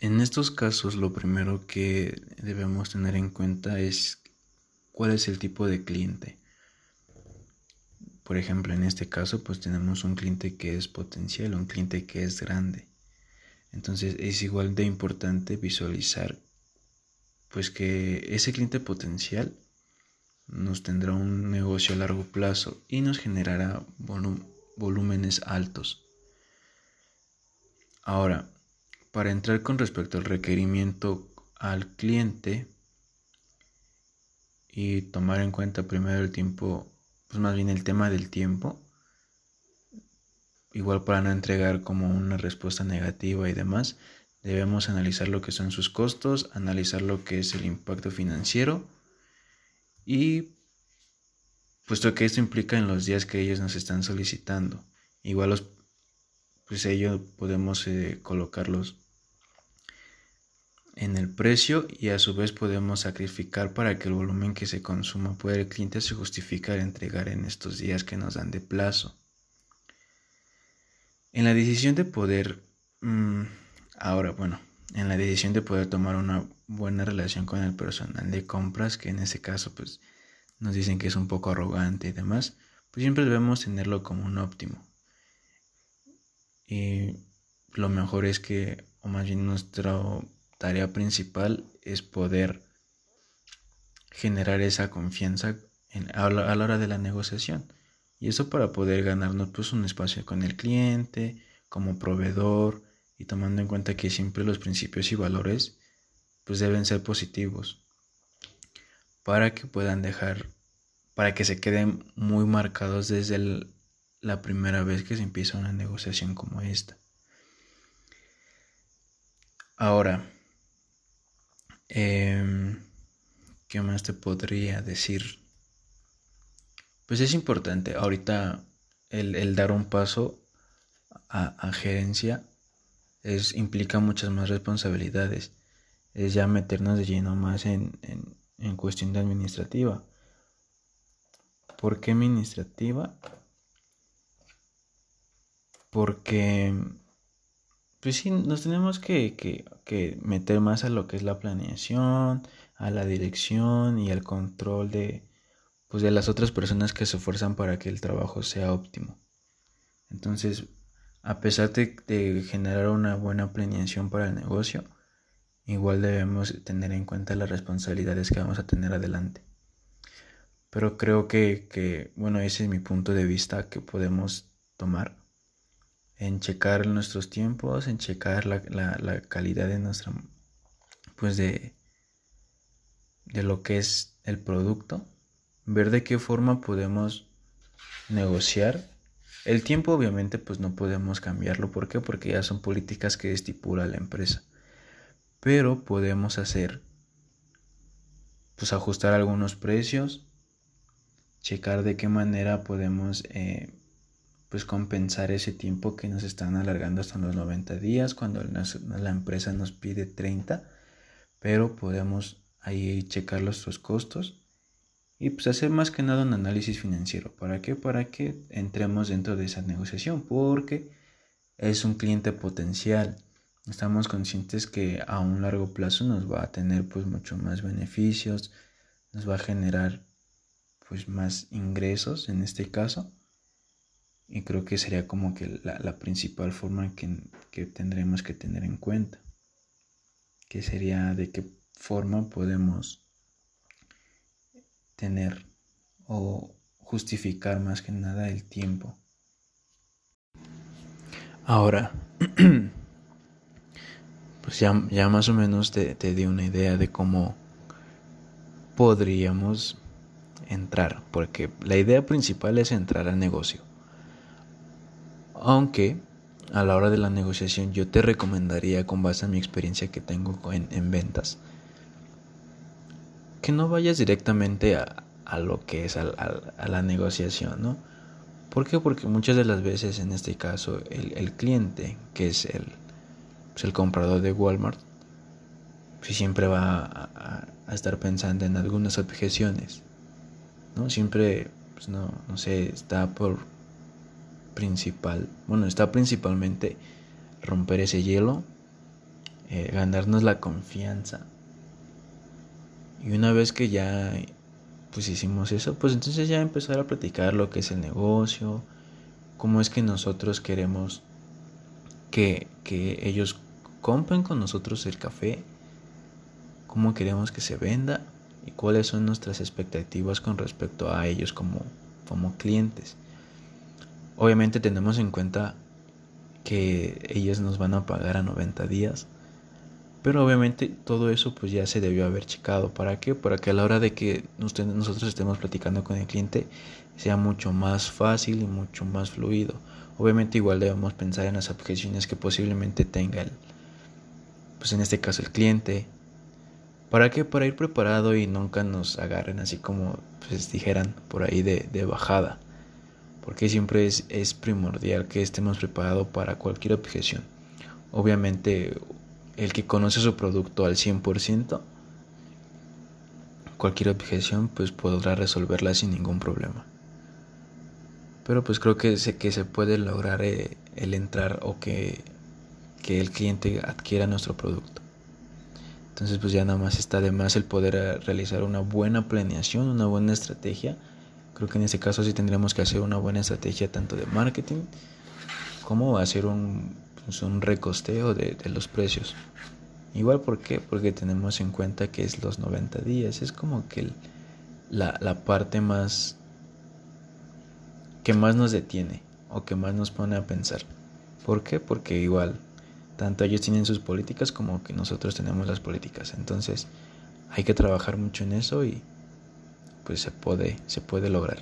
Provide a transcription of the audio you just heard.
En estos casos lo primero que debemos tener en cuenta es cuál es el tipo de cliente. Por ejemplo, en este caso pues tenemos un cliente que es potencial, un cliente que es grande. Entonces es igual de importante visualizar pues que ese cliente potencial nos tendrá un negocio a largo plazo y nos generará volúmenes altos. Ahora, para entrar con respecto al requerimiento al cliente y tomar en cuenta primero el tiempo, pues más bien el tema del tiempo, igual para no entregar como una respuesta negativa y demás, debemos analizar lo que son sus costos, analizar lo que es el impacto financiero y puesto que esto implica en los días que ellos nos están solicitando. Igual los, pues ellos podemos eh, colocarlos en el precio y a su vez podemos sacrificar para que el volumen que se consuma por el cliente se justifique al entregar en estos días que nos dan de plazo. En la decisión de poder, mm, ahora bueno, en la decisión de poder tomar una buena relación con el personal de compras, que en ese caso pues nos dicen que es un poco arrogante y demás, pues siempre debemos tenerlo como un óptimo. Y lo mejor es que, o más bien nuestra tarea principal es poder generar esa confianza a, la, hora de la negociación. Y eso para poder ganarnos pues un espacio con el cliente, como proveedor y tomando en cuenta que siempre los principios y valores pues deben ser positivos para que puedan dejar, para que se queden muy marcados desde la primera vez que se empieza una negociación como esta. Ahora, em, ¿qué más te podría decir? Pues es importante ahorita el, dar un paso a, gerencia es, implica muchas más responsabilidades. Es ya meternos de lleno más en, en cuestión de administrativa. ¿Por qué administrativa? Porque, pues sí, nos tenemos que, que, meter más a lo que es la planeación, a la dirección y al control de, pues de las otras personas que se esfuerzan para que el trabajo sea óptimo. Entonces, a pesar de, de generar una buena planeación para el negocio, igual debemos tener en cuenta las responsabilidades que vamos a tener adelante. Pero creo que, bueno, ese es mi punto de vista que podemos tomar en checar nuestros tiempos, en checar la, la calidad de nuestra, pues de, de lo que es el producto, ver de qué forma podemos negociar. El tiempo obviamente pues no podemos cambiarlo, ¿por qué? Porque ya son políticas que estipula la empresa pero podemos hacer pues ajustar algunos precios checar de qué manera podemos eh, pues compensar ese tiempo que nos están alargando hasta los 90 días cuando la empresa nos pide 30 pero podemos ahí checar nuestros costos y pues hacer más que nada un análisis financiero. Para qué para que entremos dentro de esa negociación porque es un cliente potencial. Estamos conscientes que a un largo plazo nos va a tener pues mucho más beneficios, nos va a generar pues más ingresos en este caso y creo que sería como que la, principal forma que, que tendremos que tener en cuenta que sería de qué forma podemos tener o justificar más que nada el tiempo. Ahora, pues ya, más o menos te, te di una idea de cómo podríamos entrar, porque la idea principal es entrar al negocio. Aunque a la hora de la negociación yo te recomendaría, con base a mi experiencia que tengo en, ventas, que no vayas directamente a, lo que es a, la negociación, ¿no? ¿Por qué? Porque muchas de las veces en este caso el, cliente, que es el, pues, el comprador de Walmart pues, siempre va a, estar pensando en algunas objeciones, ¿no? Siempre, pues no, no sé, está por principal, bueno, está principalmente romper ese hielo, eh, ganarnos la confianza. Y una vez que ya pues hicimos eso, pues entonces ya empezar a platicar lo que es el negocio, cómo es que nosotros queremos que, que ellos compren con nosotros el café, cómo queremos que se venda y cuáles son nuestras expectativas con respecto a ellos como, como clientes. Obviamente tenemos en cuenta que ellos nos van a pagar a 90 días, pero obviamente todo eso pues ya se debió haber checado. ¿Para qué? Para que a la hora de que nosotros estemos platicando con el cliente sea mucho más fácil y mucho más fluido. Obviamente igual debemos pensar en las objeciones que posiblemente tenga el, pues en este caso el cliente, ¿Para qué? Para ir preparado y nunca nos agarren así como pues dijeran por ahí de, de bajada. Porque siempre es, primordial que estemos preparados para cualquier objeción. Obviamente el que conoce su producto al 100%, cualquier objeción pues podrá resolverla sin ningún problema. Pero pues creo que sé que se puede lograr eh, el entrar o que, que el cliente adquiera nuestro producto. Entonces pues ya nada más está de más el poder eh, realizar una buena planeación, una buena estrategia. Creo que en ese caso sí tendríamos que hacer una buena estrategia tanto de marketing como hacer un, pues, un recosteo de, los precios. Igual, ¿por qué? Porque tenemos en cuenta que es los 90 días. Es como que la, la parte más que más nos detiene o que más nos pone a pensar. ¿Por qué? Porque igual tanto ellos tienen sus políticas como que nosotros tenemos las políticas. Entonces hay que trabajar mucho en eso y pues se puede, se puede lograr.